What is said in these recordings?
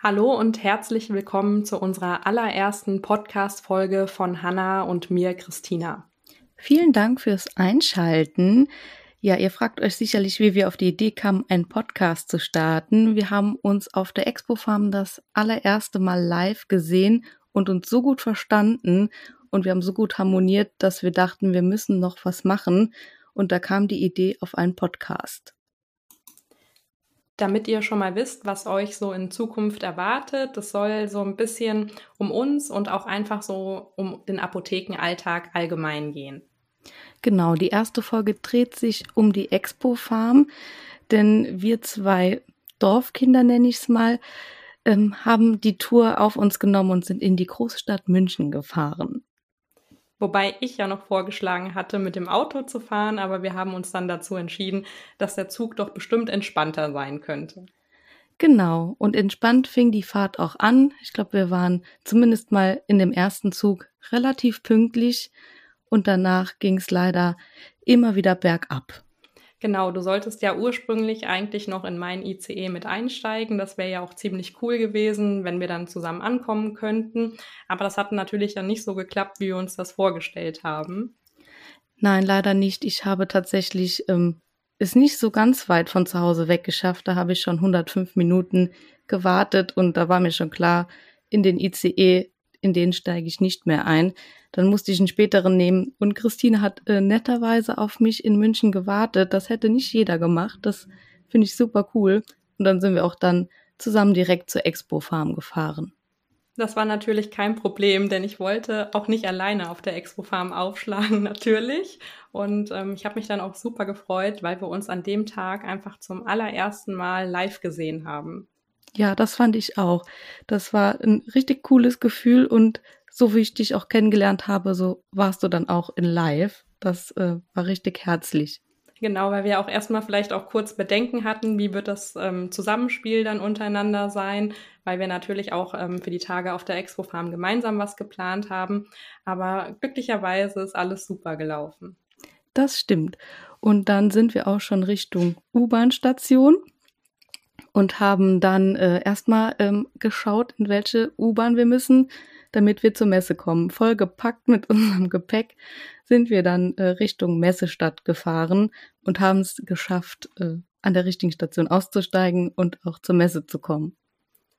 Hallo und herzlich willkommen zu unserer allerersten Podcast-Folge von Hanna und mir, Christina. Vielen Dank fürs Einschalten. Ja, ihr fragt euch sicherlich, wie wir auf die Idee kamen, einen Podcast zu starten. Wir haben uns auf der Expo Farm das allererste Mal live gesehen und uns so gut verstanden und wir haben so gut harmoniert, dass wir dachten, wir müssen noch was machen. Und da kam die Idee auf einen Podcast damit ihr schon mal wisst, was euch so in Zukunft erwartet. Das soll so ein bisschen um uns und auch einfach so um den Apothekenalltag allgemein gehen. Genau, die erste Folge dreht sich um die Expo Farm, denn wir zwei Dorfkinder, nenne ich es mal, ähm, haben die Tour auf uns genommen und sind in die Großstadt München gefahren. Wobei ich ja noch vorgeschlagen hatte, mit dem Auto zu fahren, aber wir haben uns dann dazu entschieden, dass der Zug doch bestimmt entspannter sein könnte. Genau, und entspannt fing die Fahrt auch an. Ich glaube, wir waren zumindest mal in dem ersten Zug relativ pünktlich und danach ging es leider immer wieder bergab. Genau, du solltest ja ursprünglich eigentlich noch in mein ICE mit einsteigen. Das wäre ja auch ziemlich cool gewesen, wenn wir dann zusammen ankommen könnten. Aber das hat natürlich dann nicht so geklappt, wie wir uns das vorgestellt haben. Nein, leider nicht. Ich habe tatsächlich ähm, es nicht so ganz weit von zu Hause weggeschafft. Da habe ich schon 105 Minuten gewartet und da war mir schon klar, in den ICE, in den steige ich nicht mehr ein. Dann musste ich einen späteren nehmen. Und Christine hat äh, netterweise auf mich in München gewartet. Das hätte nicht jeder gemacht. Das finde ich super cool. Und dann sind wir auch dann zusammen direkt zur Expo Farm gefahren. Das war natürlich kein Problem, denn ich wollte auch nicht alleine auf der Expo Farm aufschlagen, natürlich. Und ähm, ich habe mich dann auch super gefreut, weil wir uns an dem Tag einfach zum allerersten Mal live gesehen haben. Ja, das fand ich auch. Das war ein richtig cooles Gefühl und so wie ich dich auch kennengelernt habe, so warst du dann auch in Live. Das äh, war richtig herzlich. Genau, weil wir auch erstmal vielleicht auch kurz Bedenken hatten, wie wird das ähm, Zusammenspiel dann untereinander sein, weil wir natürlich auch ähm, für die Tage auf der Expo Farm gemeinsam was geplant haben. Aber glücklicherweise ist alles super gelaufen. Das stimmt. Und dann sind wir auch schon Richtung U-Bahn-Station und haben dann äh, erstmal ähm, geschaut, in welche U-Bahn wir müssen damit wir zur Messe kommen. Voll gepackt mit unserem Gepäck sind wir dann äh, Richtung Messestadt gefahren und haben es geschafft, äh, an der richtigen Station auszusteigen und auch zur Messe zu kommen.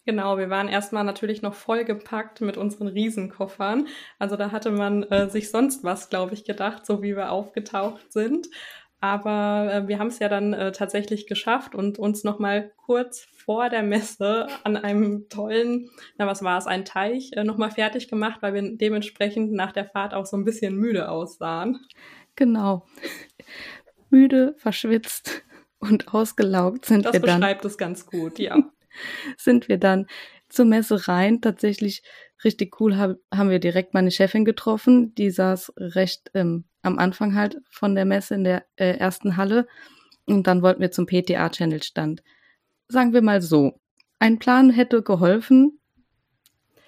Genau, wir waren erstmal natürlich noch vollgepackt mit unseren Riesenkoffern. Also da hatte man äh, sich sonst was, glaube ich, gedacht, so wie wir aufgetaucht sind. Aber äh, wir haben es ja dann äh, tatsächlich geschafft und uns nochmal kurz vor der Messe an einem tollen, na was war es, ein Teich äh, nochmal fertig gemacht, weil wir dementsprechend nach der Fahrt auch so ein bisschen müde aussahen. Genau. müde, verschwitzt und ausgelaugt sind das wir dann. Das beschreibt es ganz gut, ja. sind wir dann zur Messe rein. Tatsächlich richtig cool hab, haben wir direkt meine Chefin getroffen. Die saß recht ähm, am Anfang halt von der Messe in der äh, ersten Halle. Und dann wollten wir zum PTA-Channel-Stand. Sagen wir mal so, ein Plan hätte geholfen,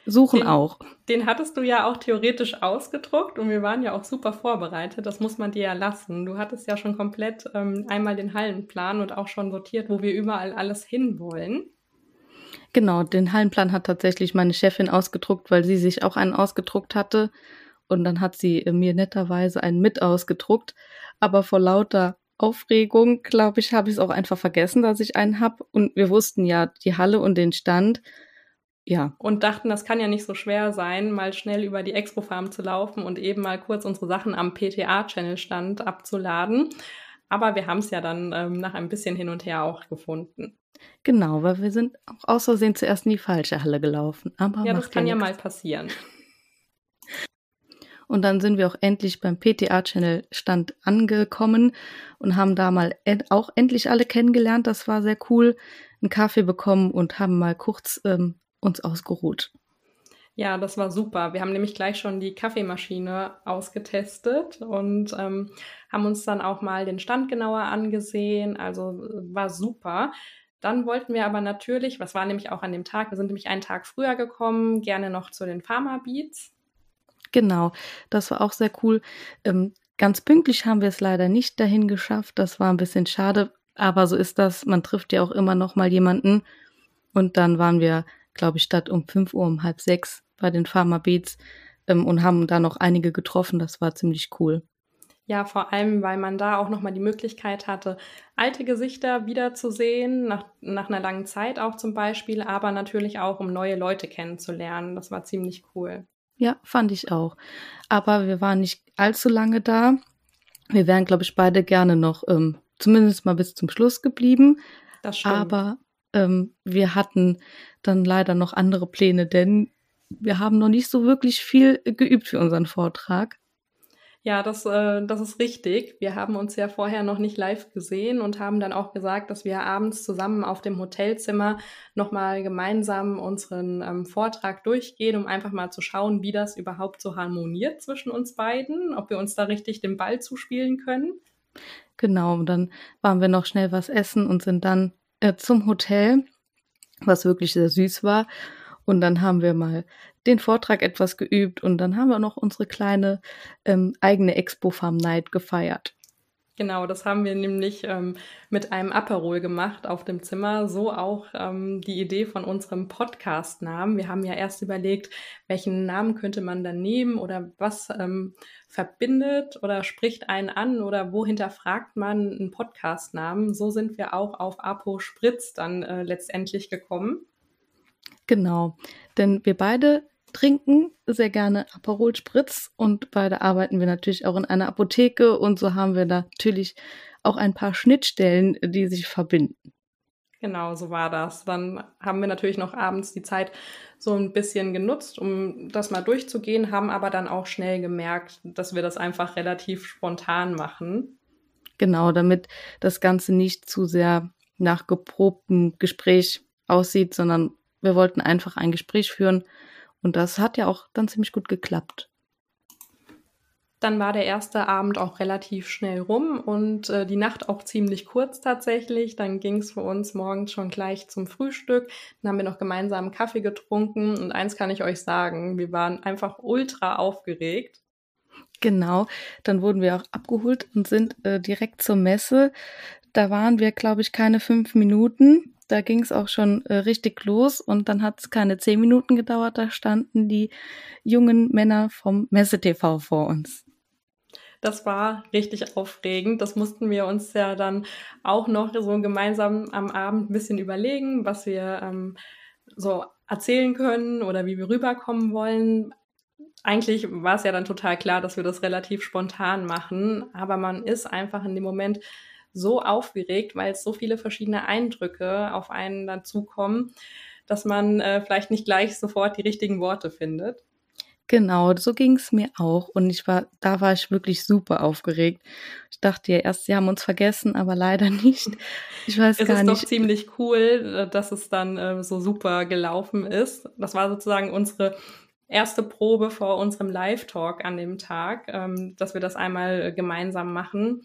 suchen den, auch. Den hattest du ja auch theoretisch ausgedruckt und wir waren ja auch super vorbereitet. Das muss man dir ja lassen. Du hattest ja schon komplett ähm, einmal den Hallenplan und auch schon sortiert, wo wir überall alles hinwollen. Genau, den Hallenplan hat tatsächlich meine Chefin ausgedruckt, weil sie sich auch einen ausgedruckt hatte. Und dann hat sie mir netterweise einen mit ausgedruckt. Aber vor lauter Aufregung, glaube ich, habe ich es auch einfach vergessen, dass ich einen habe. Und wir wussten ja die Halle und den Stand. Ja. Und dachten, das kann ja nicht so schwer sein, mal schnell über die Expo-Farm zu laufen und eben mal kurz unsere Sachen am PTA-Channel-Stand abzuladen. Aber wir haben es ja dann ähm, nach ein bisschen hin und her auch gefunden. Genau, weil wir sind auch aus Versehen zuerst in die falsche Halle gelaufen. Aber ja, das kann ja, ja mal passieren. Und dann sind wir auch endlich beim PTA-Channel-Stand angekommen und haben da mal auch endlich alle kennengelernt. Das war sehr cool. Einen Kaffee bekommen und haben mal kurz ähm, uns ausgeruht. Ja, das war super. Wir haben nämlich gleich schon die Kaffeemaschine ausgetestet und ähm, haben uns dann auch mal den Stand genauer angesehen. Also war super. Dann wollten wir aber natürlich, was war nämlich auch an dem Tag, wir sind nämlich einen Tag früher gekommen, gerne noch zu den Pharma Beats. Genau, das war auch sehr cool. Ähm, ganz pünktlich haben wir es leider nicht dahin geschafft. Das war ein bisschen schade, aber so ist das. Man trifft ja auch immer noch mal jemanden. Und dann waren wir glaube ich, statt um 5 Uhr um halb sechs bei den Pharma Beats ähm, und haben da noch einige getroffen. Das war ziemlich cool. Ja, vor allem, weil man da auch nochmal die Möglichkeit hatte, alte Gesichter wiederzusehen, nach, nach einer langen Zeit auch zum Beispiel, aber natürlich auch, um neue Leute kennenzulernen. Das war ziemlich cool. Ja, fand ich auch. Aber wir waren nicht allzu lange da. Wir wären, glaube ich, beide gerne noch ähm, zumindest mal bis zum Schluss geblieben. Das stimmt. Aber ähm, wir hatten dann leider noch andere Pläne, denn wir haben noch nicht so wirklich viel geübt für unseren Vortrag. Ja, das, äh, das ist richtig. Wir haben uns ja vorher noch nicht live gesehen und haben dann auch gesagt, dass wir abends zusammen auf dem Hotelzimmer nochmal gemeinsam unseren ähm, Vortrag durchgehen, um einfach mal zu schauen, wie das überhaupt so harmoniert zwischen uns beiden, ob wir uns da richtig den Ball zuspielen können. Genau, und dann waren wir noch schnell was essen und sind dann äh, zum Hotel, was wirklich sehr süß war. Und dann haben wir mal den Vortrag etwas geübt und dann haben wir noch unsere kleine ähm, eigene Expo Farm Night gefeiert. Genau, das haben wir nämlich ähm, mit einem Aperol gemacht auf dem Zimmer. So auch ähm, die Idee von unserem Podcast-Namen. Wir haben ja erst überlegt, welchen Namen könnte man dann nehmen oder was ähm, verbindet oder spricht einen an oder wo hinterfragt man einen Podcast-Namen. So sind wir auch auf Apo Spritz dann äh, letztendlich gekommen. Genau, denn wir beide trinken sehr gerne Aperol Spritz und beide arbeiten wir natürlich auch in einer Apotheke und so haben wir natürlich auch ein paar Schnittstellen, die sich verbinden. Genau, so war das. Dann haben wir natürlich noch abends die Zeit so ein bisschen genutzt, um das mal durchzugehen, haben aber dann auch schnell gemerkt, dass wir das einfach relativ spontan machen. Genau, damit das Ganze nicht zu sehr nach geprobtem Gespräch aussieht, sondern wir wollten einfach ein Gespräch führen und das hat ja auch dann ziemlich gut geklappt. Dann war der erste Abend auch relativ schnell rum und äh, die Nacht auch ziemlich kurz tatsächlich. Dann ging es für uns morgens schon gleich zum Frühstück. Dann haben wir noch gemeinsam Kaffee getrunken und eins kann ich euch sagen, wir waren einfach ultra aufgeregt. Genau, dann wurden wir auch abgeholt und sind äh, direkt zur Messe. Da waren wir, glaube ich, keine fünf Minuten. Da ging es auch schon äh, richtig los und dann hat es keine zehn Minuten gedauert. Da standen die jungen Männer vom Messe-TV vor uns. Das war richtig aufregend. Das mussten wir uns ja dann auch noch so gemeinsam am Abend ein bisschen überlegen, was wir ähm, so erzählen können oder wie wir rüberkommen wollen. Eigentlich war es ja dann total klar, dass wir das relativ spontan machen, aber man ist einfach in dem Moment so aufgeregt, weil es so viele verschiedene Eindrücke auf einen dazukommen, dass man äh, vielleicht nicht gleich sofort die richtigen Worte findet. Genau, so ging es mir auch. Und ich war, da war ich wirklich super aufgeregt. Ich dachte ja erst, sie haben uns vergessen, aber leider nicht. Ich weiß es gar nicht. Es ist doch ziemlich cool, äh, dass es dann äh, so super gelaufen ist. Das war sozusagen unsere erste Probe vor unserem Live-Talk an dem Tag, ähm, dass wir das einmal äh, gemeinsam machen.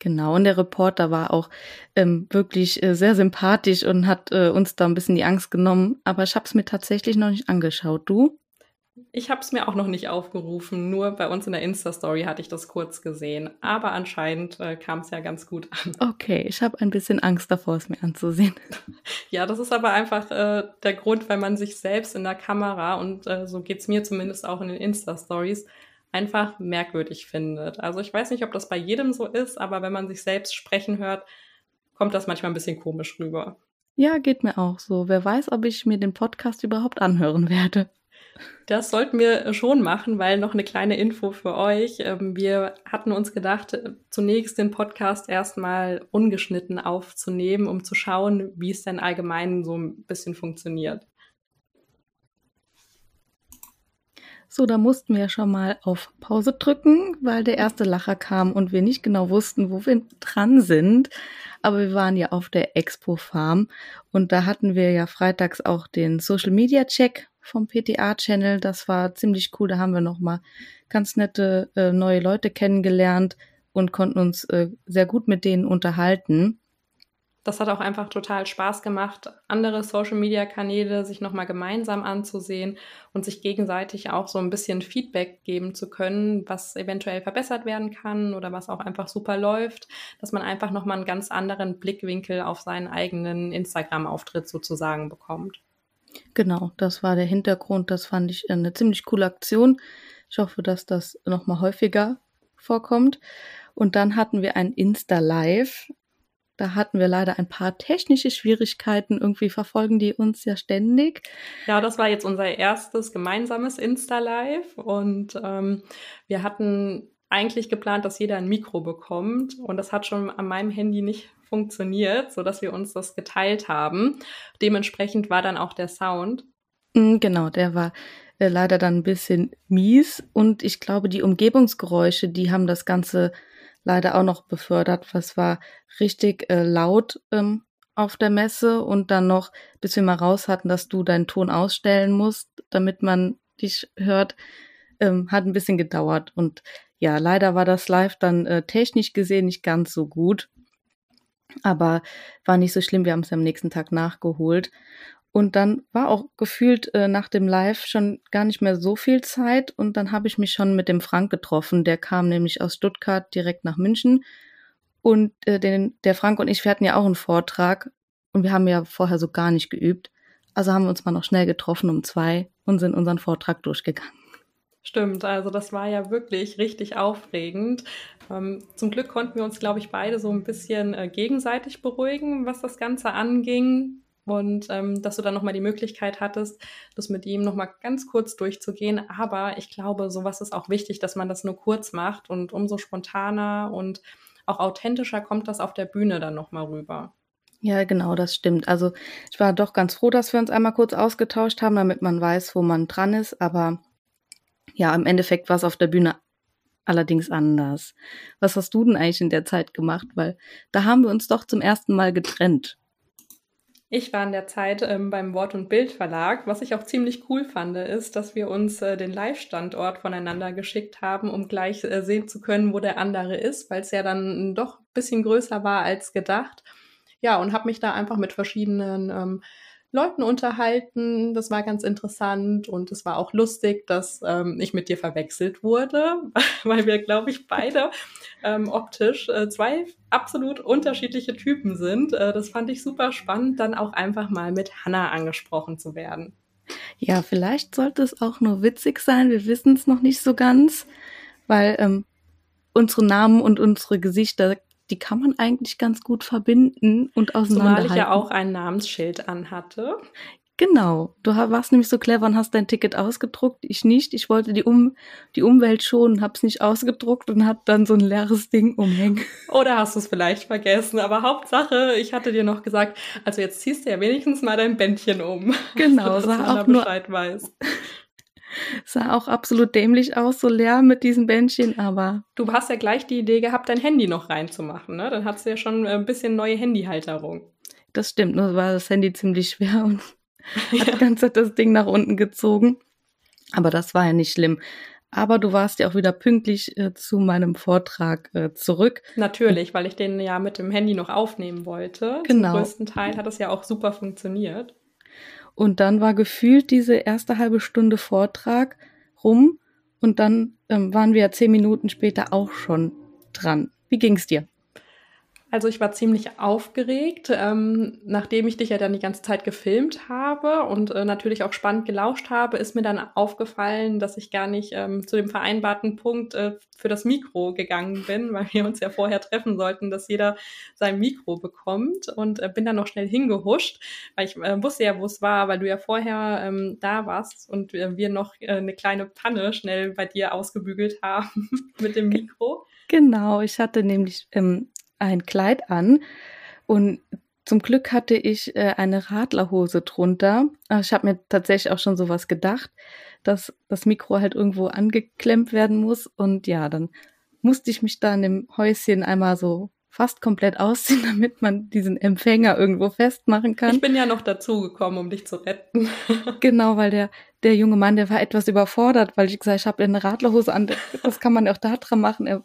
Genau, und der Reporter war auch ähm, wirklich äh, sehr sympathisch und hat äh, uns da ein bisschen die Angst genommen. Aber ich habe es mir tatsächlich noch nicht angeschaut. Du? Ich habe es mir auch noch nicht aufgerufen. Nur bei uns in der Insta-Story hatte ich das kurz gesehen. Aber anscheinend äh, kam es ja ganz gut an. Okay, ich habe ein bisschen Angst davor, es mir anzusehen. Ja, das ist aber einfach äh, der Grund, weil man sich selbst in der Kamera und äh, so geht's mir zumindest auch in den Insta-Stories einfach merkwürdig findet. Also ich weiß nicht, ob das bei jedem so ist, aber wenn man sich selbst sprechen hört, kommt das manchmal ein bisschen komisch rüber. Ja, geht mir auch so. Wer weiß, ob ich mir den Podcast überhaupt anhören werde. Das sollten wir schon machen, weil noch eine kleine Info für euch. Ähm, wir hatten uns gedacht, zunächst den Podcast erstmal ungeschnitten aufzunehmen, um zu schauen, wie es denn allgemein so ein bisschen funktioniert. So, da mussten wir schon mal auf Pause drücken, weil der erste Lacher kam und wir nicht genau wussten, wo wir dran sind. Aber wir waren ja auf der Expo Farm und da hatten wir ja freitags auch den Social Media Check vom PTA Channel. Das war ziemlich cool. Da haben wir nochmal ganz nette äh, neue Leute kennengelernt und konnten uns äh, sehr gut mit denen unterhalten das hat auch einfach total Spaß gemacht, andere Social-Media-Kanäle sich nochmal gemeinsam anzusehen und sich gegenseitig auch so ein bisschen Feedback geben zu können, was eventuell verbessert werden kann oder was auch einfach super läuft, dass man einfach nochmal einen ganz anderen Blickwinkel auf seinen eigenen Instagram-Auftritt sozusagen bekommt. Genau, das war der Hintergrund. Das fand ich eine ziemlich coole Aktion. Ich hoffe, dass das nochmal häufiger vorkommt. Und dann hatten wir ein Insta-Live. Da hatten wir leider ein paar technische Schwierigkeiten. Irgendwie verfolgen die uns ja ständig. Ja, das war jetzt unser erstes gemeinsames Insta-Live. Und ähm, wir hatten eigentlich geplant, dass jeder ein Mikro bekommt. Und das hat schon an meinem Handy nicht funktioniert, so dass wir uns das geteilt haben. Dementsprechend war dann auch der Sound. Mm, genau, der war äh, leider dann ein bisschen mies. Und ich glaube, die Umgebungsgeräusche, die haben das Ganze leider auch noch befördert. Was war richtig äh, laut ähm, auf der Messe und dann noch, bis wir mal raus hatten, dass du deinen Ton ausstellen musst, damit man dich hört, ähm, hat ein bisschen gedauert. Und ja, leider war das Live dann äh, technisch gesehen nicht ganz so gut. Aber war nicht so schlimm, wir haben es am nächsten Tag nachgeholt. Und dann war auch gefühlt äh, nach dem Live schon gar nicht mehr so viel Zeit. Und dann habe ich mich schon mit dem Frank getroffen. Der kam nämlich aus Stuttgart direkt nach München. Und äh, den, der Frank und ich, wir hatten ja auch einen Vortrag. Und wir haben ja vorher so gar nicht geübt. Also haben wir uns mal noch schnell getroffen um zwei und sind unseren Vortrag durchgegangen. Stimmt, also das war ja wirklich richtig aufregend. Ähm, zum Glück konnten wir uns, glaube ich, beide so ein bisschen äh, gegenseitig beruhigen, was das Ganze anging. Und ähm, dass du dann nochmal die Möglichkeit hattest, das mit ihm nochmal ganz kurz durchzugehen. Aber ich glaube, sowas ist auch wichtig, dass man das nur kurz macht und umso spontaner und auch authentischer kommt das auf der Bühne dann nochmal rüber. Ja, genau, das stimmt. Also ich war doch ganz froh, dass wir uns einmal kurz ausgetauscht haben, damit man weiß, wo man dran ist. Aber ja, im Endeffekt war es auf der Bühne allerdings anders. Was hast du denn eigentlich in der Zeit gemacht? Weil da haben wir uns doch zum ersten Mal getrennt. Ich war in der Zeit ähm, beim Wort- und Bildverlag. Was ich auch ziemlich cool fand, ist, dass wir uns äh, den Live-Standort voneinander geschickt haben, um gleich äh, sehen zu können, wo der andere ist, weil es ja dann doch ein bisschen größer war als gedacht. Ja, und habe mich da einfach mit verschiedenen ähm, Leuten unterhalten. Das war ganz interessant und es war auch lustig, dass ähm, ich mit dir verwechselt wurde, weil wir, glaube ich, beide ähm, optisch äh, zwei absolut unterschiedliche Typen sind. Äh, das fand ich super spannend, dann auch einfach mal mit Hannah angesprochen zu werden. Ja, vielleicht sollte es auch nur witzig sein. Wir wissen es noch nicht so ganz, weil ähm, unsere Namen und unsere Gesichter die kann man eigentlich ganz gut verbinden und auseinanderhalten. Zumal ich ja auch ein Namensschild anhatte. Genau. Du warst nämlich so clever und hast dein Ticket ausgedruckt. Ich nicht. Ich wollte die, um die Umwelt schonen, hab's nicht ausgedruckt und hab dann so ein leeres Ding umhängen. Oder hast du es vielleicht vergessen? Aber Hauptsache, ich hatte dir noch gesagt, also jetzt ziehst du ja wenigstens mal dein Bändchen um. Genau, dass sah auch Bescheid nur, weiß. Sah auch absolut dämlich aus, so leer mit diesen Bändchen, aber. Du hast ja gleich die Idee gehabt, dein Handy noch reinzumachen, ne? Dann hast du ja schon ein bisschen neue Handyhalterung. Das stimmt, nur war das Handy ziemlich schwer und ja. hat die ganze Zeit das Ding nach unten gezogen. Aber das war ja nicht schlimm. Aber du warst ja auch wieder pünktlich äh, zu meinem Vortrag äh, zurück. Natürlich, weil ich den ja mit dem Handy noch aufnehmen wollte. Genau. Zum größten Teil hat das ja auch super funktioniert. Und dann war gefühlt diese erste halbe Stunde Vortrag rum und dann ähm, waren wir zehn Minuten später auch schon dran. Wie ging's dir? Also ich war ziemlich aufgeregt, ähm, nachdem ich dich ja dann die ganze Zeit gefilmt habe und äh, natürlich auch spannend gelauscht habe, ist mir dann aufgefallen, dass ich gar nicht ähm, zu dem vereinbarten Punkt äh, für das Mikro gegangen bin, weil wir uns ja vorher treffen sollten, dass jeder sein Mikro bekommt und äh, bin dann noch schnell hingehuscht, weil ich äh, wusste ja, wo es war, weil du ja vorher ähm, da warst und äh, wir noch äh, eine kleine Panne schnell bei dir ausgebügelt haben mit dem Mikro. Genau, ich hatte nämlich ähm, ein Kleid an und zum Glück hatte ich äh, eine Radlerhose drunter. Also ich habe mir tatsächlich auch schon sowas gedacht, dass das Mikro halt irgendwo angeklemmt werden muss. Und ja, dann musste ich mich da in dem Häuschen einmal so fast komplett ausziehen, damit man diesen Empfänger irgendwo festmachen kann. Ich bin ja noch dazugekommen, um dich zu retten. genau, weil der, der junge Mann, der war etwas überfordert, weil ich gesagt ich habe eine Radlerhose an, das kann man auch da dran machen. Er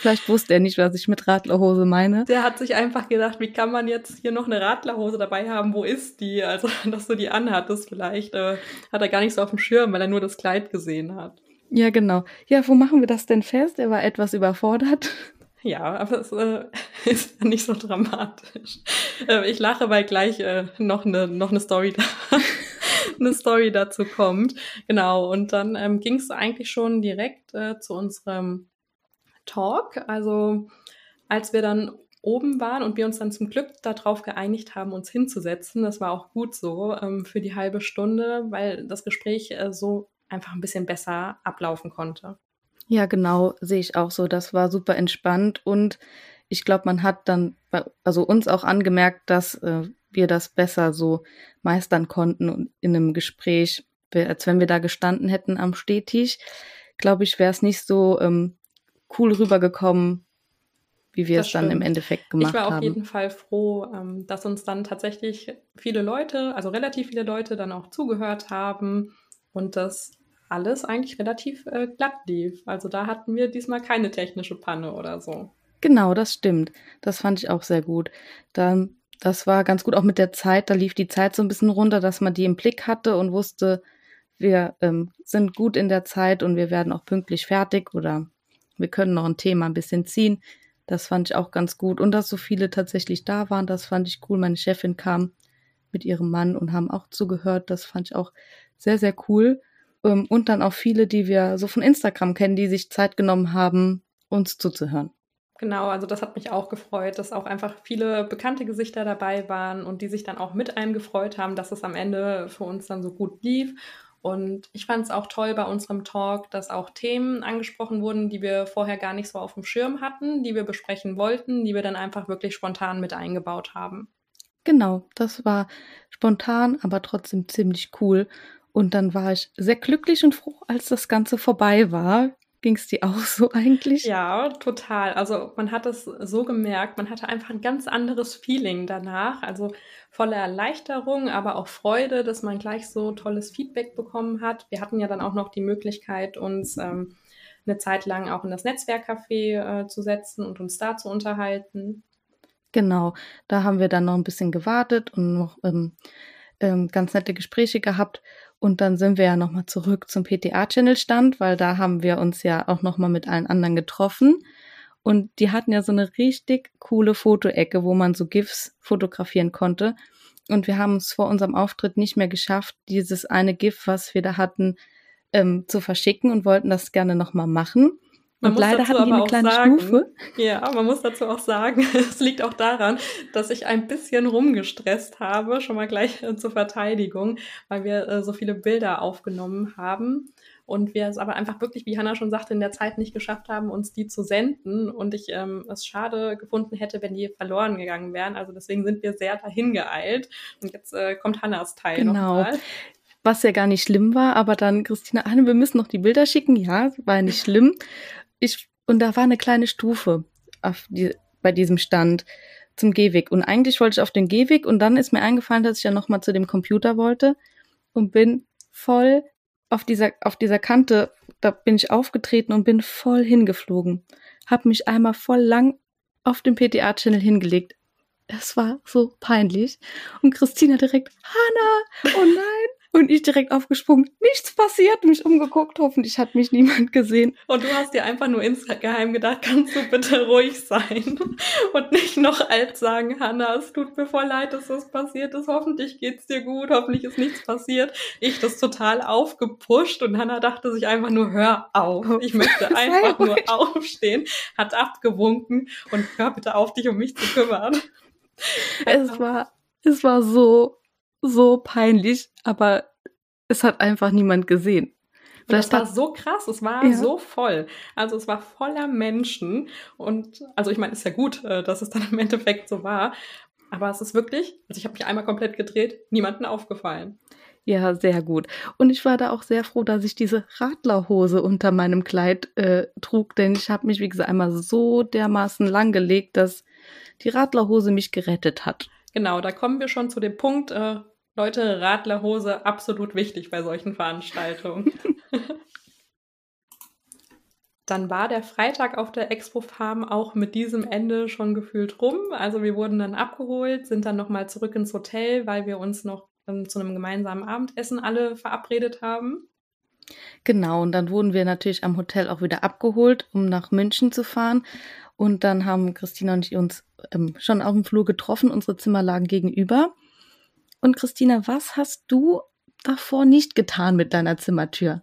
Vielleicht wusste er nicht, was ich mit Radlerhose meine. Der hat sich einfach gedacht, wie kann man jetzt hier noch eine Radlerhose dabei haben? Wo ist die? Also, dass du die anhattest, vielleicht äh, hat er gar nicht so auf dem Schirm, weil er nur das Kleid gesehen hat. Ja, genau. Ja, wo machen wir das denn fest? Er war etwas überfordert. Ja, aber es äh, ist nicht so dramatisch. Äh, ich lache, weil gleich äh, noch eine noch eine Story da eine Story dazu kommt. Genau, und dann ähm, ging es eigentlich schon direkt äh, zu unserem Talk. Also als wir dann oben waren und wir uns dann zum Glück darauf geeinigt haben, uns hinzusetzen, das war auch gut so ähm, für die halbe Stunde, weil das Gespräch äh, so einfach ein bisschen besser ablaufen konnte. Ja, genau, sehe ich auch so. Das war super entspannt und ich glaube, man hat dann bei, also uns auch angemerkt, dass äh, wir das besser so meistern konnten in einem Gespräch, als wenn wir da gestanden hätten am Stehtisch, glaube ich, wäre es nicht so ähm, cool rübergekommen, wie wir das es dann stimmt. im Endeffekt gemacht haben. Ich war auf haben. jeden Fall froh, ähm, dass uns dann tatsächlich viele Leute, also relativ viele Leute dann auch zugehört haben und das alles eigentlich relativ äh, glatt lief. Also da hatten wir diesmal keine technische Panne oder so. Genau, das stimmt. Das fand ich auch sehr gut. Da, das war ganz gut auch mit der Zeit. Da lief die Zeit so ein bisschen runter, dass man die im Blick hatte und wusste, wir ähm, sind gut in der Zeit und wir werden auch pünktlich fertig oder wir können noch ein Thema ein bisschen ziehen. Das fand ich auch ganz gut. Und dass so viele tatsächlich da waren, das fand ich cool. Meine Chefin kam mit ihrem Mann und haben auch zugehört. Das fand ich auch sehr, sehr cool. Ähm, und dann auch viele, die wir so von Instagram kennen, die sich Zeit genommen haben, uns zuzuhören. Genau, also das hat mich auch gefreut, dass auch einfach viele bekannte Gesichter dabei waren und die sich dann auch mit einem gefreut haben, dass es am Ende für uns dann so gut lief. Und ich fand es auch toll bei unserem Talk, dass auch Themen angesprochen wurden, die wir vorher gar nicht so auf dem Schirm hatten, die wir besprechen wollten, die wir dann einfach wirklich spontan mit eingebaut haben. Genau, das war spontan, aber trotzdem ziemlich cool. Und dann war ich sehr glücklich und froh, als das Ganze vorbei war. Ging es dir auch so eigentlich? Ja, total. Also man hat es so gemerkt, man hatte einfach ein ganz anderes Feeling danach. Also voller Erleichterung, aber auch Freude, dass man gleich so tolles Feedback bekommen hat. Wir hatten ja dann auch noch die Möglichkeit, uns ähm, eine Zeit lang auch in das Netzwerkcafé äh, zu setzen und uns da zu unterhalten. Genau, da haben wir dann noch ein bisschen gewartet und noch ähm, ähm, ganz nette Gespräche gehabt. Und dann sind wir ja nochmal zurück zum PTA-Channel-Stand, weil da haben wir uns ja auch nochmal mit allen anderen getroffen. Und die hatten ja so eine richtig coole Fotoecke, wo man so GIFs fotografieren konnte. Und wir haben es vor unserem Auftritt nicht mehr geschafft, dieses eine GIF, was wir da hatten, ähm, zu verschicken und wollten das gerne nochmal machen. Man und leider hatten die eine kleine sagen, Stufe. Ja, man muss dazu auch sagen, es liegt auch daran, dass ich ein bisschen rumgestresst habe, schon mal gleich äh, zur Verteidigung, weil wir äh, so viele Bilder aufgenommen haben und wir es aber einfach wirklich, wie Hanna schon sagte, in der Zeit nicht geschafft haben, uns die zu senden und ich ähm, es schade gefunden hätte, wenn die verloren gegangen wären. Also deswegen sind wir sehr dahin geeilt und jetzt äh, kommt Hannas Teil genau. nochmal was ja gar nicht schlimm war, aber dann Christina, Anne, wir müssen noch die Bilder schicken. Ja, war nicht schlimm ich, und da war eine kleine Stufe auf die, bei diesem Stand zum Gehweg. Und eigentlich wollte ich auf den Gehweg und dann ist mir eingefallen, dass ich ja nochmal zu dem Computer wollte und bin voll auf dieser, auf dieser Kante, da bin ich aufgetreten und bin voll hingeflogen. Hab mich einmal voll lang auf dem PTA-Channel hingelegt. Es war so peinlich. Und Christina direkt, Hanna, oh nein, und ich direkt aufgesprungen. Nichts passiert, mich umgeguckt. Hoffentlich hat mich niemand gesehen. Und du hast dir einfach nur insgeheim gedacht, kannst du bitte ruhig sein und nicht noch alt sagen, Hanna, es tut mir voll leid, dass das passiert ist. Hoffentlich geht's dir gut, hoffentlich ist nichts passiert. Ich das total aufgepusht und Hanna dachte sich einfach nur, hör auf. Ich möchte einfach nur aufstehen, hat abgewunken und hör bitte auf, dich um mich zu kümmern. Es war, es war so so peinlich, aber es hat einfach niemand gesehen. Das war so krass, es war ja. so voll. Also es war voller Menschen und also ich meine, ist ja gut, äh, dass es dann im Endeffekt so war, aber es ist wirklich, also ich habe mich einmal komplett gedreht, niemanden aufgefallen. Ja, sehr gut. Und ich war da auch sehr froh, dass ich diese Radlerhose unter meinem Kleid äh, trug, denn ich habe mich, wie gesagt, einmal so dermaßen langgelegt, dass die Radlerhose mich gerettet hat. Genau, da kommen wir schon zu dem Punkt, äh, Leute, Radlerhose absolut wichtig bei solchen Veranstaltungen. dann war der Freitag auf der Expo Farm auch mit diesem Ende schon gefühlt rum. Also wir wurden dann abgeholt, sind dann nochmal zurück ins Hotel, weil wir uns noch ähm, zu einem gemeinsamen Abendessen alle verabredet haben. Genau, und dann wurden wir natürlich am Hotel auch wieder abgeholt, um nach München zu fahren. Und dann haben Christina und ich uns ähm, schon auf dem Flur getroffen. Unsere Zimmer lagen gegenüber. Und Christina, was hast du davor nicht getan mit deiner Zimmertür?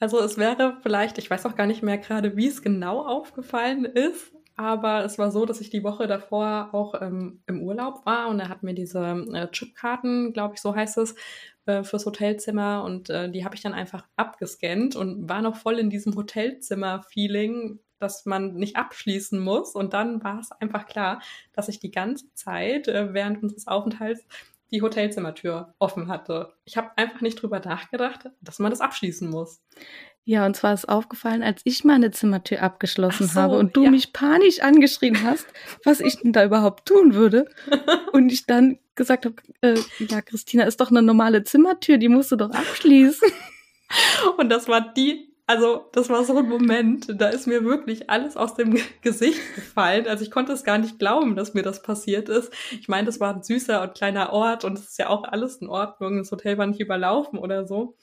Also es wäre vielleicht, ich weiß auch gar nicht mehr gerade, wie es genau aufgefallen ist, aber es war so, dass ich die Woche davor auch ähm, im Urlaub war und er hat mir diese äh, Chipkarten, glaube ich, so heißt es, äh, fürs Hotelzimmer und äh, die habe ich dann einfach abgescannt und war noch voll in diesem Hotelzimmer-Feeling, dass man nicht abschließen muss. Und dann war es einfach klar, dass ich die ganze Zeit äh, während unseres Aufenthalts die Hotelzimmertür offen hatte. Ich habe einfach nicht drüber nachgedacht, dass man das abschließen muss. Ja, und zwar ist aufgefallen, als ich meine Zimmertür abgeschlossen so, habe und du ja. mich panisch angeschrien hast, was ich denn da überhaupt tun würde. und ich dann gesagt habe, äh, ja, Christina, ist doch eine normale Zimmertür, die musst du doch abschließen. und das war die also das war so ein Moment, da ist mir wirklich alles aus dem Gesicht gefallen. Also ich konnte es gar nicht glauben, dass mir das passiert ist. Ich meine, das war ein süßer und kleiner Ort und es ist ja auch alles in Ordnung. Das Hotel war nicht überlaufen oder so.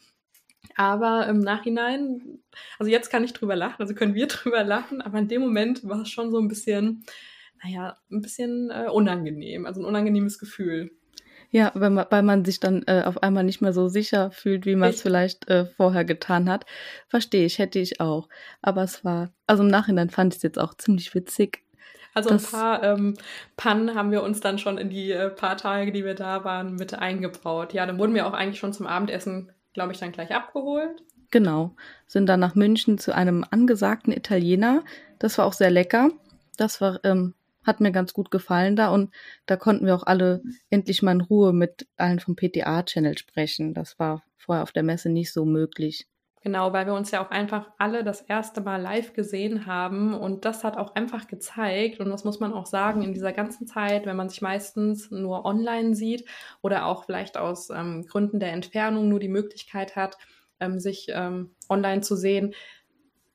Aber im Nachhinein, also jetzt kann ich drüber lachen, also können wir drüber lachen, aber in dem Moment war es schon so ein bisschen, naja, ein bisschen äh, unangenehm, also ein unangenehmes Gefühl. Ja, wenn man, weil man sich dann äh, auf einmal nicht mehr so sicher fühlt, wie man es vielleicht äh, vorher getan hat. Verstehe ich, hätte ich auch. Aber es war, also im Nachhinein fand ich es jetzt auch ziemlich witzig. Also ein paar ähm, Pannen haben wir uns dann schon in die äh, paar Tage, die wir da waren, mit eingebaut. Ja, dann wurden wir auch eigentlich schon zum Abendessen, glaube ich, dann gleich abgeholt. Genau, sind dann nach München zu einem angesagten Italiener. Das war auch sehr lecker. Das war ähm, hat mir ganz gut gefallen da und da konnten wir auch alle endlich mal in Ruhe mit allen vom PTA-Channel sprechen. Das war vorher auf der Messe nicht so möglich. Genau, weil wir uns ja auch einfach alle das erste Mal live gesehen haben und das hat auch einfach gezeigt und das muss man auch sagen, in dieser ganzen Zeit, wenn man sich meistens nur online sieht oder auch vielleicht aus ähm, Gründen der Entfernung nur die Möglichkeit hat, ähm, sich ähm, online zu sehen,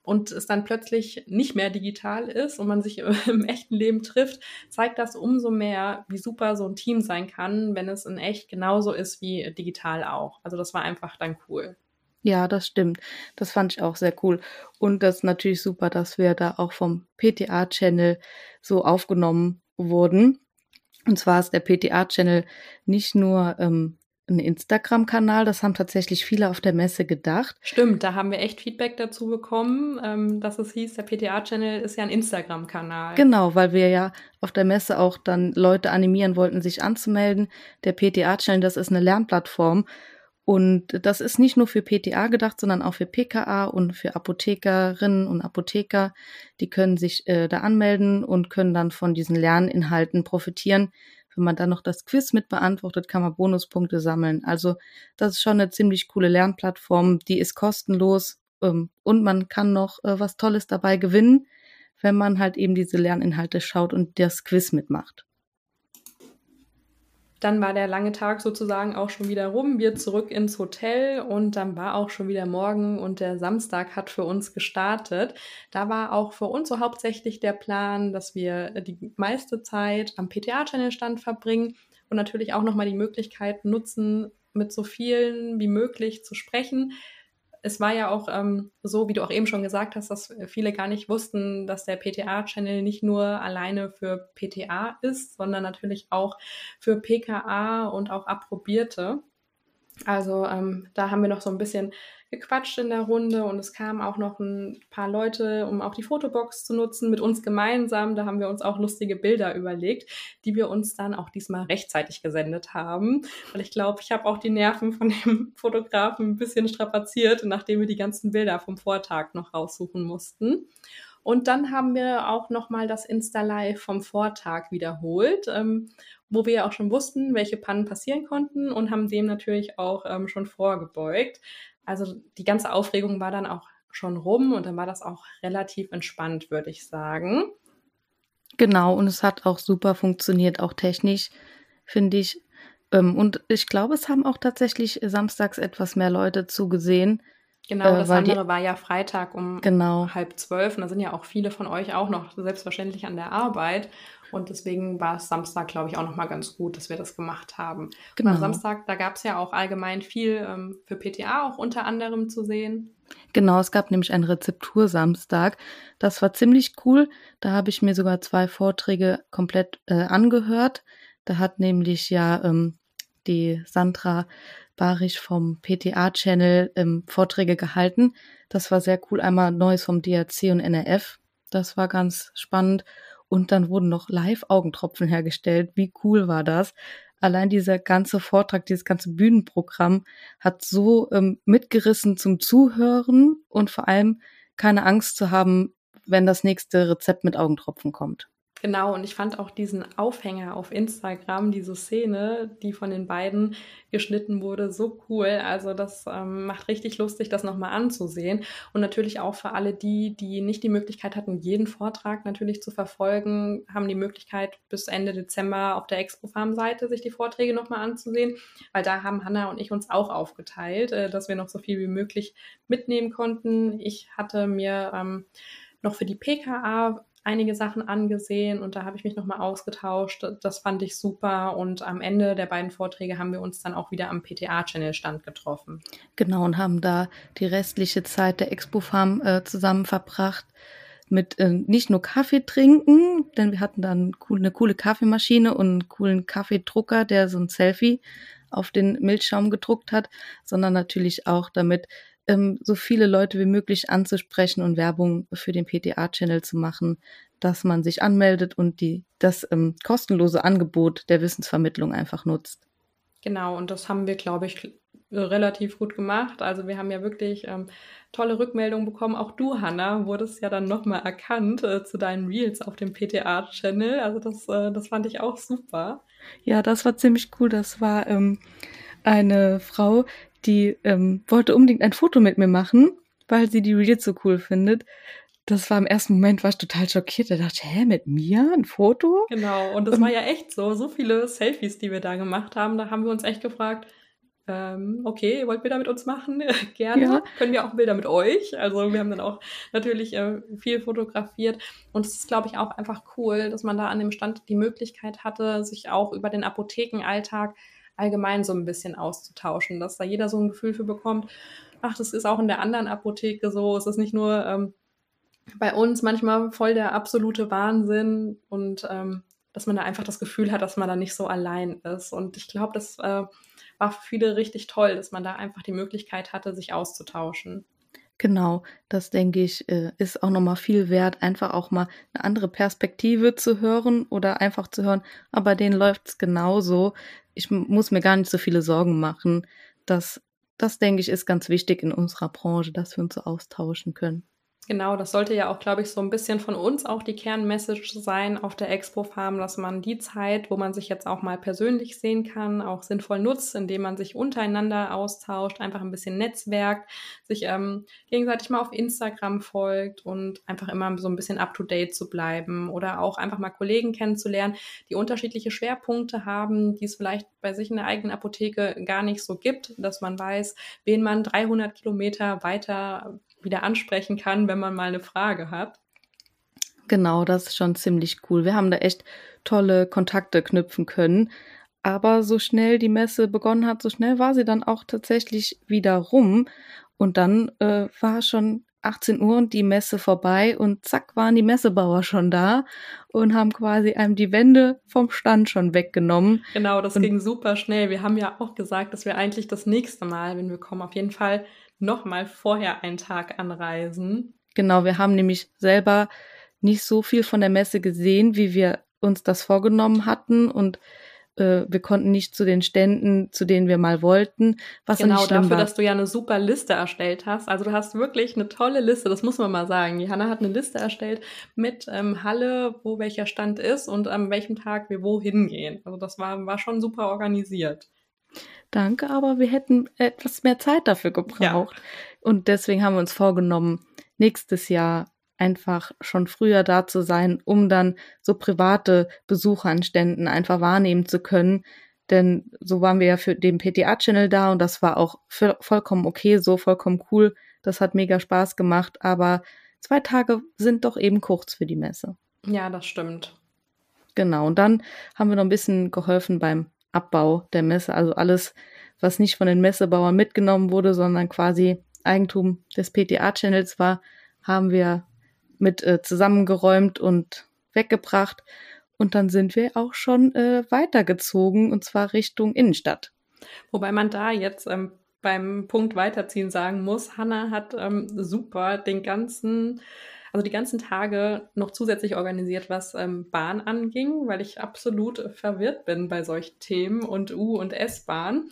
und es dann plötzlich nicht mehr digital ist und man sich im echten Leben trifft, zeigt das umso mehr, wie super so ein Team sein kann, wenn es in echt genauso ist wie digital auch. Also das war einfach dann cool. Ja, das stimmt. Das fand ich auch sehr cool. Und das ist natürlich super, dass wir da auch vom PTA-Channel so aufgenommen wurden. Und zwar ist der PTA-Channel nicht nur ähm, ein Instagram-Kanal. Das haben tatsächlich viele auf der Messe gedacht. Stimmt, da haben wir echt Feedback dazu bekommen, ähm, dass es hieß, der PTA-Channel ist ja ein Instagram-Kanal. Genau, weil wir ja auf der Messe auch dann Leute animieren wollten, sich anzumelden. Der PTA-Channel, das ist eine Lernplattform. Und das ist nicht nur für PTA gedacht, sondern auch für PKA und für Apothekerinnen und Apotheker. Die können sich äh, da anmelden und können dann von diesen Lerninhalten profitieren, wenn man dann noch das Quiz mit beantwortet, kann man Bonuspunkte sammeln. Also das ist schon eine ziemlich coole Lernplattform. Die ist kostenlos ähm, und man kann noch äh, was Tolles dabei gewinnen, wenn man halt eben diese Lerninhalte schaut und das Quiz mitmacht. Dann war der lange Tag sozusagen auch schon wieder rum, wir zurück ins Hotel und dann war auch schon wieder morgen und der Samstag hat für uns gestartet. Da war auch für uns so hauptsächlich der Plan, dass wir die meiste Zeit am PTA-Channel-Stand verbringen und natürlich auch nochmal die Möglichkeit nutzen, mit so vielen wie möglich zu sprechen, es war ja auch ähm, so, wie du auch eben schon gesagt hast, dass viele gar nicht wussten, dass der PTA-Channel nicht nur alleine für PTA ist, sondern natürlich auch für PKA und auch Approbierte. Also ähm, da haben wir noch so ein bisschen gequatscht in der Runde und es kamen auch noch ein paar Leute, um auch die Fotobox zu nutzen mit uns gemeinsam. Da haben wir uns auch lustige Bilder überlegt, die wir uns dann auch diesmal rechtzeitig gesendet haben. Weil ich glaube, ich habe auch die Nerven von dem Fotografen ein bisschen strapaziert, nachdem wir die ganzen Bilder vom Vortag noch raussuchen mussten. Und dann haben wir auch nochmal das Insta-Live vom Vortag wiederholt, ähm, wo wir auch schon wussten, welche Pannen passieren konnten und haben dem natürlich auch ähm, schon vorgebeugt. Also die ganze Aufregung war dann auch schon rum und dann war das auch relativ entspannt, würde ich sagen. Genau, und es hat auch super funktioniert, auch technisch, finde ich. Ähm, und ich glaube, es haben auch tatsächlich samstags etwas mehr Leute zugesehen. Genau, äh, das andere die, war ja Freitag um genau. halb zwölf. Und da sind ja auch viele von euch auch noch selbstverständlich an der Arbeit. Und deswegen war es Samstag, glaube ich, auch nochmal ganz gut, dass wir das gemacht haben. Genau. Und am Samstag, da gab es ja auch allgemein viel ähm, für PTA auch unter anderem zu sehen. Genau, es gab nämlich einen Rezeptursamstag. Das war ziemlich cool. Da habe ich mir sogar zwei Vorträge komplett äh, angehört. Da hat nämlich ja ähm, die Sandra Barich vom PTA-Channel ähm, Vorträge gehalten. Das war sehr cool. Einmal Neues vom DRC und NRF. Das war ganz spannend. Und dann wurden noch Live-Augentropfen hergestellt. Wie cool war das? Allein dieser ganze Vortrag, dieses ganze Bühnenprogramm hat so ähm, mitgerissen zum Zuhören und vor allem keine Angst zu haben, wenn das nächste Rezept mit Augentropfen kommt. Genau, und ich fand auch diesen Aufhänger auf Instagram, diese Szene, die von den beiden geschnitten wurde, so cool. Also das ähm, macht richtig lustig, das nochmal anzusehen. Und natürlich auch für alle die, die nicht die Möglichkeit hatten, jeden Vortrag natürlich zu verfolgen, haben die Möglichkeit, bis Ende Dezember auf der Expo Farm Seite sich die Vorträge nochmal anzusehen, weil da haben Hanna und ich uns auch aufgeteilt, äh, dass wir noch so viel wie möglich mitnehmen konnten. Ich hatte mir ähm, noch für die PKA einige Sachen angesehen und da habe ich mich nochmal ausgetauscht. Das fand ich super und am Ende der beiden Vorträge haben wir uns dann auch wieder am PTA-Channel-Stand getroffen. Genau und haben da die restliche Zeit der Expo Farm äh, zusammen verbracht mit äh, nicht nur Kaffee trinken, denn wir hatten dann cool, eine coole Kaffeemaschine und einen coolen Kaffeedrucker, der so ein Selfie auf den Milchschaum gedruckt hat, sondern natürlich auch damit ähm, so viele Leute wie möglich anzusprechen und Werbung für den PTA-Channel zu machen, dass man sich anmeldet und die, das ähm, kostenlose Angebot der Wissensvermittlung einfach nutzt. Genau, und das haben wir, glaube ich, relativ gut gemacht. Also wir haben ja wirklich ähm, tolle Rückmeldungen bekommen. Auch du, Hanna, wurdest ja dann nochmal erkannt äh, zu deinen Reels auf dem PTA-Channel. Also das, äh, das fand ich auch super. Ja, das war ziemlich cool. Das war ähm, eine Frau, die ähm, wollte unbedingt ein Foto mit mir machen, weil sie die Reels so cool findet. Das war im ersten Moment, war ich total schockiert. Da dachte ich, hä, mit mir ein Foto? Genau, und das war ja echt so. So viele Selfies, die wir da gemacht haben, da haben wir uns echt gefragt, ähm, okay, wollt Bilder mit uns machen? Gerne. Ja. Können wir auch Bilder mit euch? Also wir haben dann auch natürlich äh, viel fotografiert. Und es ist, glaube ich, auch einfach cool, dass man da an dem Stand die Möglichkeit hatte, sich auch über den Apothekenalltag allgemein so ein bisschen auszutauschen, dass da jeder so ein Gefühl für bekommt, ach, das ist auch in der anderen Apotheke so, es ist nicht nur ähm, bei uns manchmal voll der absolute Wahnsinn und ähm, dass man da einfach das Gefühl hat, dass man da nicht so allein ist. Und ich glaube, das äh, war für viele richtig toll, dass man da einfach die Möglichkeit hatte, sich auszutauschen. Genau, das denke ich, äh, ist auch nochmal viel wert, einfach auch mal eine andere Perspektive zu hören oder einfach zu hören, aber denen läuft's genauso. Ich muss mir gar nicht so viele Sorgen machen. Das, das denke ich, ist ganz wichtig in unserer Branche, dass wir uns so austauschen können. Genau, das sollte ja auch, glaube ich, so ein bisschen von uns auch die Kernmessage sein auf der Expo Farm, dass man die Zeit, wo man sich jetzt auch mal persönlich sehen kann, auch sinnvoll nutzt, indem man sich untereinander austauscht, einfach ein bisschen netzwerkt, sich ähm, gegenseitig mal auf Instagram folgt und einfach immer so ein bisschen up to date zu bleiben oder auch einfach mal Kollegen kennenzulernen, die unterschiedliche Schwerpunkte haben, die es vielleicht bei sich in der eigenen Apotheke gar nicht so gibt, dass man weiß, wen man 300 Kilometer weiter wieder ansprechen kann, wenn man mal eine Frage hat. Genau, das ist schon ziemlich cool. Wir haben da echt tolle Kontakte knüpfen können. Aber so schnell die Messe begonnen hat, so schnell war sie dann auch tatsächlich wieder rum. Und dann äh, war schon 18 Uhr und die Messe vorbei und zack waren die Messebauer schon da und haben quasi einem die Wände vom Stand schon weggenommen. Genau, das und ging super schnell. Wir haben ja auch gesagt, dass wir eigentlich das nächste Mal, wenn wir kommen, auf jeden Fall nochmal vorher einen Tag anreisen. Genau, wir haben nämlich selber nicht so viel von der Messe gesehen, wie wir uns das vorgenommen hatten und äh, wir konnten nicht zu den Ständen, zu denen wir mal wollten. Was genau, dafür, war. dass du ja eine super Liste erstellt hast. Also du hast wirklich eine tolle Liste, das muss man mal sagen. Die Hanna hat eine Liste erstellt mit ähm, Halle, wo welcher Stand ist und an welchem Tag wir wohin gehen. Also das war, war schon super organisiert. Danke, aber wir hätten etwas mehr Zeit dafür gebraucht. Ja. Und deswegen haben wir uns vorgenommen, nächstes Jahr einfach schon früher da zu sein, um dann so private Besucher an Ständen einfach wahrnehmen zu können. Denn so waren wir ja für den PTA-Channel da und das war auch vollkommen okay, so vollkommen cool. Das hat mega Spaß gemacht, aber zwei Tage sind doch eben kurz für die Messe. Ja, das stimmt. Genau, und dann haben wir noch ein bisschen geholfen beim Abbau der Messe, also alles, was nicht von den Messebauern mitgenommen wurde, sondern quasi Eigentum des PTA-Channels war, haben wir mit äh, zusammengeräumt und weggebracht. Und dann sind wir auch schon äh, weitergezogen, und zwar Richtung Innenstadt. Wobei man da jetzt ähm, beim Punkt weiterziehen sagen muss, Hannah hat ähm, super den ganzen, also die ganzen Tage noch zusätzlich organisiert, was ähm, Bahn anging, weil ich absolut verwirrt bin bei solchen Themen und U- und S-Bahn.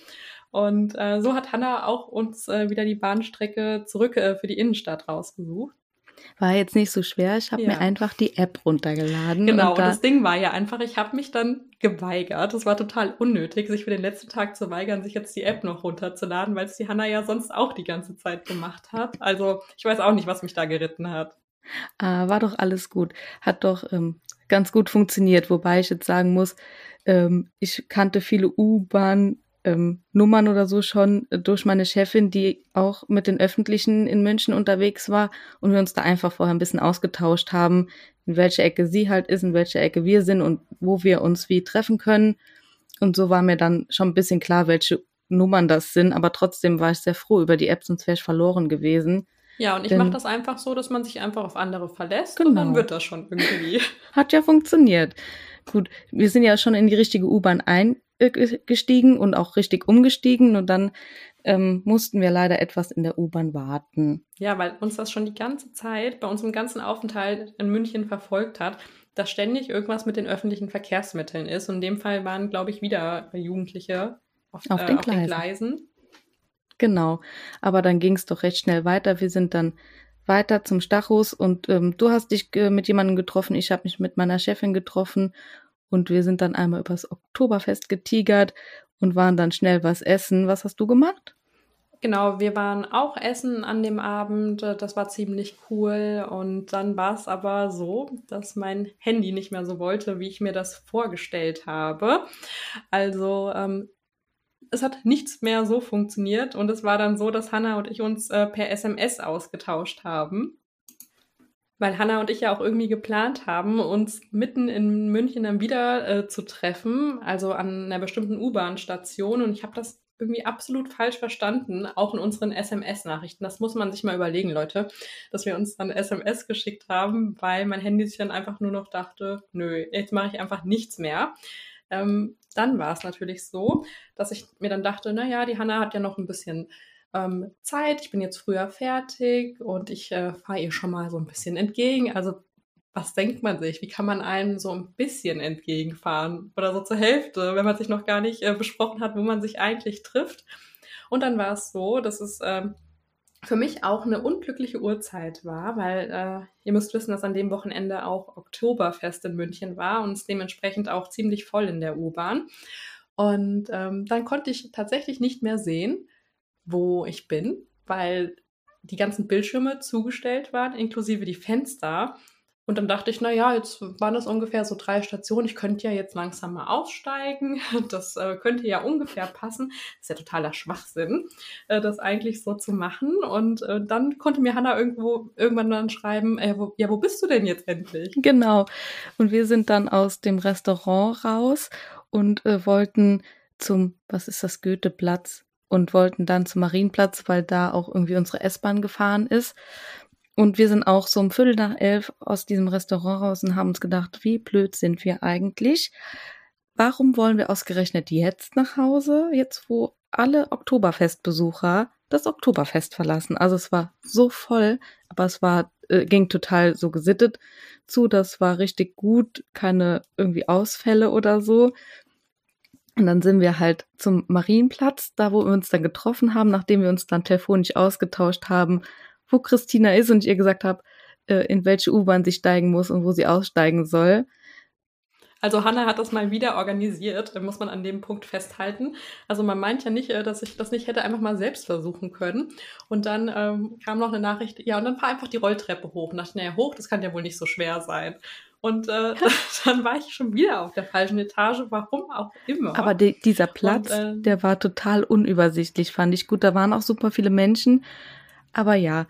Und äh, so hat Hannah auch uns äh, wieder die Bahnstrecke zurück äh, für die Innenstadt rausgesucht. War jetzt nicht so schwer. Ich habe ja. mir einfach die App runtergeladen. Genau, und, da und das Ding war ja einfach, ich habe mich dann geweigert. Es war total unnötig, sich für den letzten Tag zu weigern, sich jetzt die App noch runterzuladen, weil es die Hanna ja sonst auch die ganze Zeit gemacht hat. Also ich weiß auch nicht, was mich da geritten hat. Ah, war doch alles gut. Hat doch ähm, ganz gut funktioniert, wobei ich jetzt sagen muss, ähm, ich kannte viele U-Bahn ähm, Nummern oder so schon durch meine Chefin, die auch mit den Öffentlichen in München unterwegs war und wir uns da einfach vorher ein bisschen ausgetauscht haben, in welcher Ecke sie halt ist, in welcher Ecke wir sind und wo wir uns wie treffen können. Und so war mir dann schon ein bisschen klar, welche Nummern das sind, aber trotzdem war ich sehr froh über die App, sonst wäre ich verloren gewesen. Ja, und ich mache das einfach so, dass man sich einfach auf andere verlässt genau. und dann genau. wird das schon irgendwie. Hat ja funktioniert. Gut, wir sind ja schon in die richtige U-Bahn ein gestiegen und auch richtig umgestiegen und dann ähm, mussten wir leider etwas in der U-Bahn warten. Ja, weil uns das schon die ganze Zeit bei unserem ganzen Aufenthalt in München verfolgt hat, dass ständig irgendwas mit den öffentlichen Verkehrsmitteln ist. Und in dem Fall waren, glaube ich, wieder Jugendliche auf, auf, äh, den, auf den, Gleisen. Genau, aber dann ging es doch recht schnell weiter. Wir sind dann weiter zum Stachus und ähm, du hast dich äh, mit jemandem getroffen, ich habe mich mit meiner Chefin getroffen und wir sind dann einmal übers Oktoberfest getigert und waren dann schnell was essen. Was hast du gemacht? Genau, wir waren auch essen an dem Abend. Das war ziemlich cool. Und dann war es aber so, dass mein Handy nicht mehr so wollte, wie ich mir das vorgestellt habe. Also ähm, es hat nichts mehr so funktioniert. Und es war dann so, dass Hannah und ich uns äh, per SMS ausgetauscht haben weil Hanna und ich ja auch irgendwie geplant haben, uns mitten in München dann wieder äh, zu treffen, also an einer bestimmten U-Bahn-Station. Und ich habe das irgendwie absolut falsch verstanden, auch in unseren SMS-Nachrichten. Das muss man sich mal überlegen, Leute, dass wir uns dann SMS geschickt haben, weil mein Handy sich dann einfach nur noch dachte, nö, jetzt mache ich einfach nichts mehr. Ähm, dann war es natürlich so, dass ich mir dann dachte, na ja, die Hanna hat ja noch ein bisschen ähm, Zeit, ich bin jetzt früher fertig und ich äh, fahre ihr schon mal so ein bisschen entgegen. Also was denkt man sich? Wie kann man einem so ein bisschen entgegenfahren oder so zur Hälfte, wenn man sich noch gar nicht äh, besprochen hat, wo man sich eigentlich trifft? Und dann war es so, dass es äh, für mich auch eine unglückliche Uhrzeit war, weil äh, ihr müsst wissen, dass an dem Wochenende auch Oktoberfest in München war und es dementsprechend auch ziemlich voll in der U-Bahn. Und ähm, dann konnte ich tatsächlich nicht mehr sehen, wo ich bin, weil die ganzen Bildschirme zugestellt waren, inklusive die Fenster. Und dann dachte ich, na ja, jetzt waren das ungefähr so drei Stationen. Ich könnte ja jetzt langsam mal aussteigen. Das äh, könnte ja ungefähr passen. Das ist ja totaler Schwachsinn, äh, das eigentlich so zu machen. Und äh, dann konnte mir Hanna irgendwo irgendwann dann schreiben, äh, wo, ja, wo bist du denn jetzt endlich? Genau. Und wir sind dann aus dem Restaurant raus und äh, wollten zum, was ist das, Goetheplatz? und wollten dann zum Marienplatz, weil da auch irgendwie unsere S-Bahn gefahren ist. Und wir sind auch so um Viertel nach elf aus diesem Restaurant raus und haben uns gedacht, wie blöd sind wir eigentlich? Warum wollen wir ausgerechnet jetzt nach Hause, jetzt wo alle Oktoberfestbesucher das Oktoberfest verlassen? Also es war so voll, aber es war äh, ging total so gesittet zu, das war richtig gut, keine irgendwie Ausfälle oder so. Und dann sind wir halt zum Marienplatz, da wo wir uns dann getroffen haben, nachdem wir uns dann telefonisch ausgetauscht haben, wo Christina ist und ich ihr gesagt habe, äh, in welche U-Bahn sie steigen muss und wo sie aussteigen soll. Also Hanna hat das mal wieder organisiert, muss man an dem Punkt festhalten. Also man meint ja nicht, äh, dass ich das nicht hätte einfach mal selbst versuchen können. Und dann ähm, kam noch eine Nachricht, ja, und dann fahr einfach die Rolltreppe hoch. Und dachte, naja, hoch, das kann ja wohl nicht so schwer sein. Und äh, dann war ich schon wieder auf der falschen Etage, warum auch immer. Aber die, dieser Platz, und, äh, der war total unübersichtlich, fand ich gut. Da waren auch super viele Menschen. Aber ja,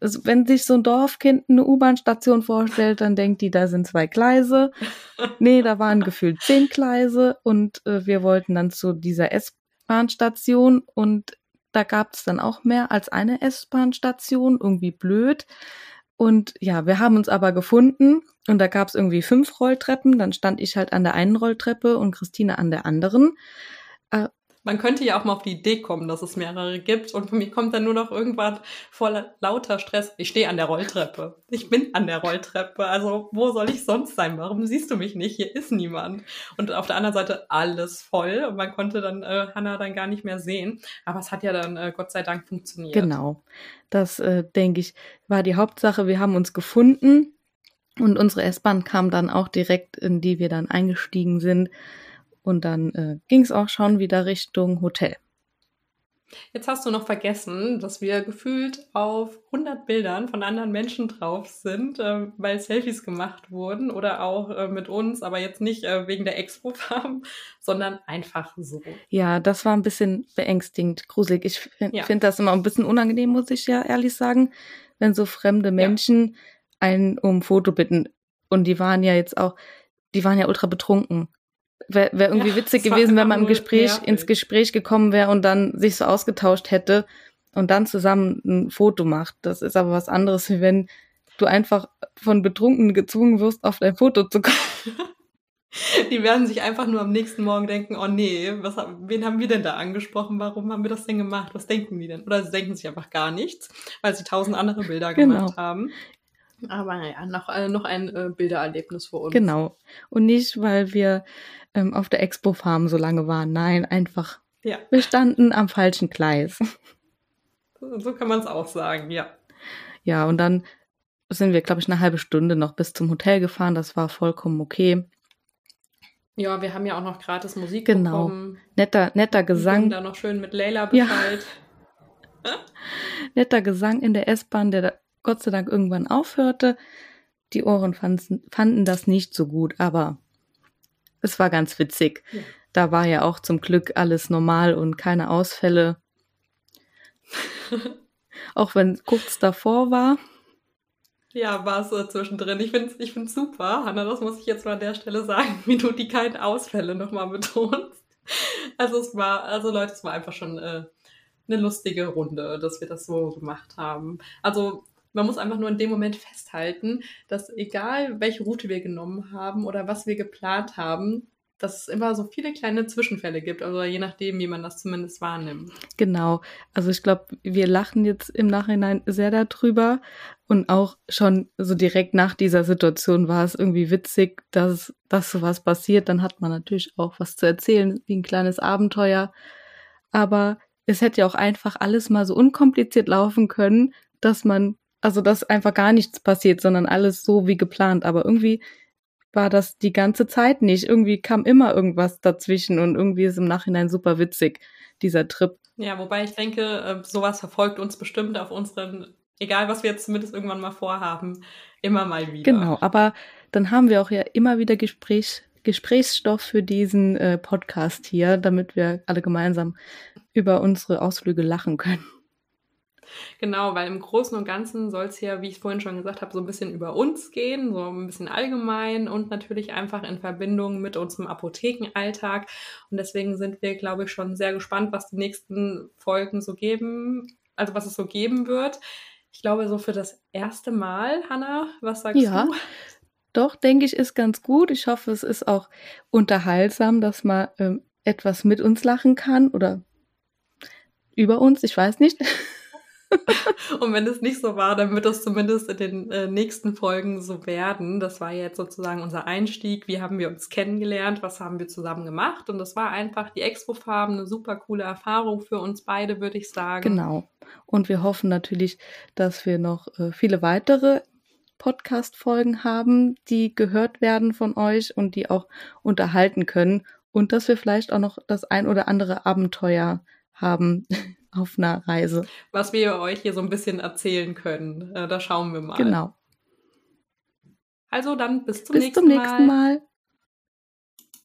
also wenn sich so ein Dorfkind eine U-Bahn-Station vorstellt, dann denkt die, da sind zwei Gleise. nee, da waren gefühlt zehn Gleise und äh, wir wollten dann zu dieser S-Bahn-Station und da gab es dann auch mehr als eine S-Bahn-Station, irgendwie blöd. Und ja, wir haben uns aber gefunden und da gab es irgendwie fünf Rolltreppen. Dann stand ich halt an der einen Rolltreppe und Christine an der anderen. Äh, man könnte ja auch mal auf die Idee kommen, dass es mehrere gibt und von mir kommt dann nur noch irgendwann voller lauter Stress. Ich stehe an der Rolltreppe. Ich bin an der Rolltreppe. Also wo soll ich sonst sein? Warum siehst du mich nicht? Hier ist niemand. Und auf der anderen Seite alles voll und man konnte dann äh, Hannah dann gar nicht mehr sehen. Aber es hat ja dann äh, Gott sei Dank funktioniert. Genau. Das äh, denke ich war die Hauptsache. Wir haben uns gefunden und unsere S-Bahn kam dann auch direkt, in die wir dann eingestiegen sind. Und dann äh, ging es auch schon wieder Richtung Hotel. Jetzt hast du noch vergessen, dass wir gefühlt auf 100 Bildern von anderen Menschen drauf sind, äh, weil Selfies gemacht wurden oder auch äh, mit uns, aber jetzt nicht äh, wegen der Expo-Farben, sondern einfach so. Ja, das war ein bisschen beängstigend, gruselig. Ich finde ja. find das immer ein bisschen unangenehm, muss ich ja ehrlich sagen, wenn so fremde Menschen ja. einen um Foto bitten. Und die waren ja jetzt auch, die waren ja ultra betrunken wäre wär irgendwie ja, witzig gewesen, wenn man im Gespräch, nervig. ins Gespräch gekommen wäre und dann sich so ausgetauscht hätte und dann zusammen ein Foto macht. Das ist aber was anderes, wie wenn du einfach von Betrunkenen gezwungen wirst, auf dein Foto zu kommen. Die werden sich einfach nur am nächsten Morgen denken, oh nee, was, wen haben wir denn da angesprochen? Warum haben wir das denn gemacht? Was denken die denn? Oder sie denken sich einfach gar nichts, weil sie tausend andere Bilder genau. gemacht haben. Aber naja, noch, äh, noch ein äh, Bildererlebnis für uns. Genau. Und nicht, weil wir ähm, auf der Expo Farm so lange waren. Nein, einfach. Ja. Wir standen am falschen Gleis. So kann man es auch sagen, ja. Ja, und dann sind wir, glaube ich, eine halbe Stunde noch bis zum Hotel gefahren. Das war vollkommen okay. Ja, wir haben ja auch noch gratis Musik genau. bekommen. Netter, netter Gesang. Da noch schön mit Leila Bescheid. Ja. netter Gesang in der S-Bahn, der Gott sei Dank irgendwann aufhörte. Die Ohren fanden, fanden das nicht so gut, aber es war ganz witzig. Ja. Da war ja auch zum Glück alles normal und keine Ausfälle. auch wenn kurz davor war. Ja, war es so zwischendrin. Ich finde es ich find's super, Hanna, das muss ich jetzt mal an der Stelle sagen, wie du die keinen Ausfälle nochmal betonst. Also es war, also Leute, es war einfach schon äh, eine lustige Runde, dass wir das so gemacht haben. Also man muss einfach nur in dem Moment festhalten, dass egal welche Route wir genommen haben oder was wir geplant haben, dass es immer so viele kleine Zwischenfälle gibt, also je nachdem, wie man das zumindest wahrnimmt. Genau. Also ich glaube, wir lachen jetzt im Nachhinein sehr darüber und auch schon so direkt nach dieser Situation war es irgendwie witzig, dass, dass sowas passiert. Dann hat man natürlich auch was zu erzählen, wie ein kleines Abenteuer. Aber es hätte ja auch einfach alles mal so unkompliziert laufen können, dass man also dass einfach gar nichts passiert, sondern alles so wie geplant. Aber irgendwie war das die ganze Zeit nicht. Irgendwie kam immer irgendwas dazwischen und irgendwie ist im Nachhinein super witzig, dieser Trip. Ja, wobei ich denke, äh, sowas verfolgt uns bestimmt auf unseren, egal was wir jetzt zumindest irgendwann mal vorhaben, immer mal wieder. Genau, aber dann haben wir auch ja immer wieder Gespräch, Gesprächsstoff für diesen äh, Podcast hier, damit wir alle gemeinsam über unsere Ausflüge lachen können. Genau, weil im Großen und Ganzen soll es hier, wie ich vorhin schon gesagt habe, so ein bisschen über uns gehen, so ein bisschen allgemein und natürlich einfach in Verbindung mit unserem Apothekenalltag. Und deswegen sind wir, glaube ich, schon sehr gespannt, was die nächsten Folgen so geben, also was es so geben wird. Ich glaube, so für das erste Mal, Hanna, was sagst ja. du? Doch, denke ich, ist ganz gut. Ich hoffe, es ist auch unterhaltsam, dass man ähm, etwas mit uns lachen kann oder über uns, ich weiß nicht. und wenn es nicht so war, dann wird es zumindest in den äh, nächsten Folgen so werden. Das war jetzt sozusagen unser Einstieg. Wie haben wir uns kennengelernt? Was haben wir zusammen gemacht? Und das war einfach die Expo-Farben, eine super coole Erfahrung für uns beide, würde ich sagen. Genau. Und wir hoffen natürlich, dass wir noch äh, viele weitere Podcast-Folgen haben, die gehört werden von euch und die auch unterhalten können. Und dass wir vielleicht auch noch das ein oder andere Abenteuer haben, auf einer Reise. Was wir euch hier so ein bisschen erzählen können. Äh, da schauen wir mal. Genau. Also dann bis zum bis nächsten Mal. Bis zum nächsten Mal.